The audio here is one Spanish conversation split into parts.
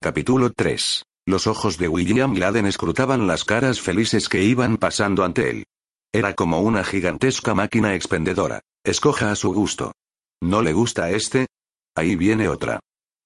Capítulo 3. Los ojos de William Gladden escrutaban las caras felices que iban pasando ante él. Era como una gigantesca máquina expendedora. Escoja a su gusto. ¿No le gusta este? Ahí viene otra.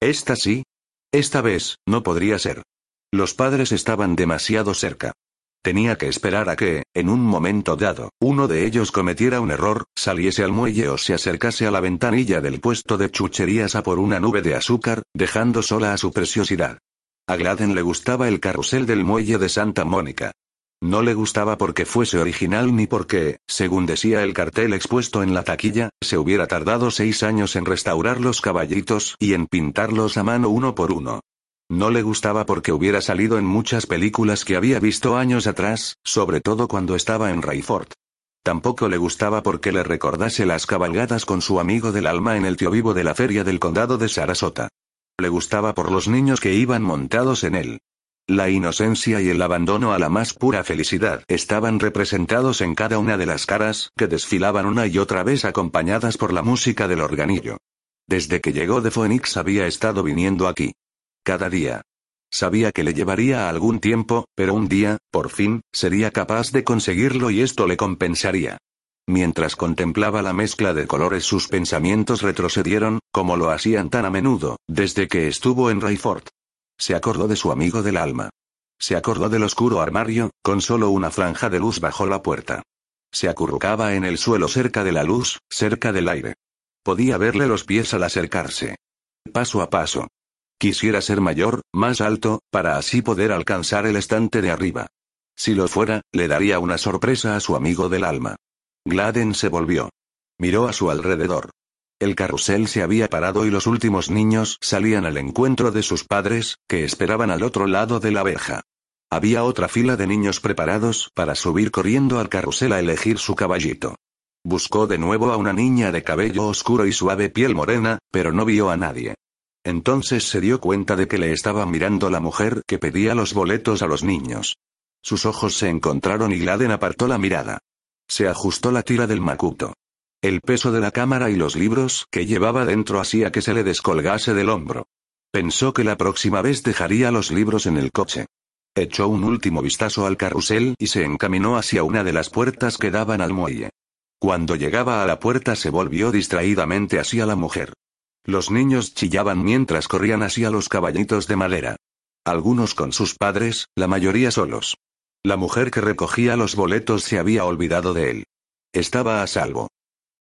Esta sí. Esta vez, no podría ser. Los padres estaban demasiado cerca. Tenía que esperar a que, en un momento dado, uno de ellos cometiera un error, saliese al muelle o se acercase a la ventanilla del puesto de chucherías a por una nube de azúcar, dejando sola a su preciosidad. A Gladden le gustaba el carrusel del muelle de Santa Mónica. No le gustaba porque fuese original ni porque, según decía el cartel expuesto en la taquilla, se hubiera tardado seis años en restaurar los caballitos y en pintarlos a mano uno por uno. No le gustaba porque hubiera salido en muchas películas que había visto años atrás, sobre todo cuando estaba en Rayford. Tampoco le gustaba porque le recordase las cabalgadas con su amigo del alma en el tío vivo de la feria del condado de Sarasota. Le gustaba por los niños que iban montados en él. La inocencia y el abandono a la más pura felicidad estaban representados en cada una de las caras que desfilaban una y otra vez acompañadas por la música del organillo. Desde que llegó de Phoenix había estado viniendo aquí. Cada día. Sabía que le llevaría algún tiempo, pero un día, por fin, sería capaz de conseguirlo y esto le compensaría. Mientras contemplaba la mezcla de colores sus pensamientos retrocedieron, como lo hacían tan a menudo, desde que estuvo en Rayford. Se acordó de su amigo del alma. Se acordó del oscuro armario, con solo una franja de luz bajo la puerta. Se acurrucaba en el suelo cerca de la luz, cerca del aire. Podía verle los pies al acercarse. Paso a paso. Quisiera ser mayor, más alto, para así poder alcanzar el estante de arriba. Si lo fuera, le daría una sorpresa a su amigo del alma. Gladden se volvió. Miró a su alrededor. El carrusel se había parado y los últimos niños salían al encuentro de sus padres, que esperaban al otro lado de la verja. Había otra fila de niños preparados para subir corriendo al carrusel a elegir su caballito. Buscó de nuevo a una niña de cabello oscuro y suave piel morena, pero no vio a nadie. Entonces se dio cuenta de que le estaba mirando la mujer que pedía los boletos a los niños. Sus ojos se encontraron y Gladen apartó la mirada. Se ajustó la tira del macuto. El peso de la cámara y los libros que llevaba dentro hacía que se le descolgase del hombro. Pensó que la próxima vez dejaría los libros en el coche. Echó un último vistazo al carrusel y se encaminó hacia una de las puertas que daban al muelle. Cuando llegaba a la puerta se volvió distraídamente hacia la mujer. Los niños chillaban mientras corrían hacia los caballitos de madera. Algunos con sus padres, la mayoría solos. La mujer que recogía los boletos se había olvidado de él. Estaba a salvo.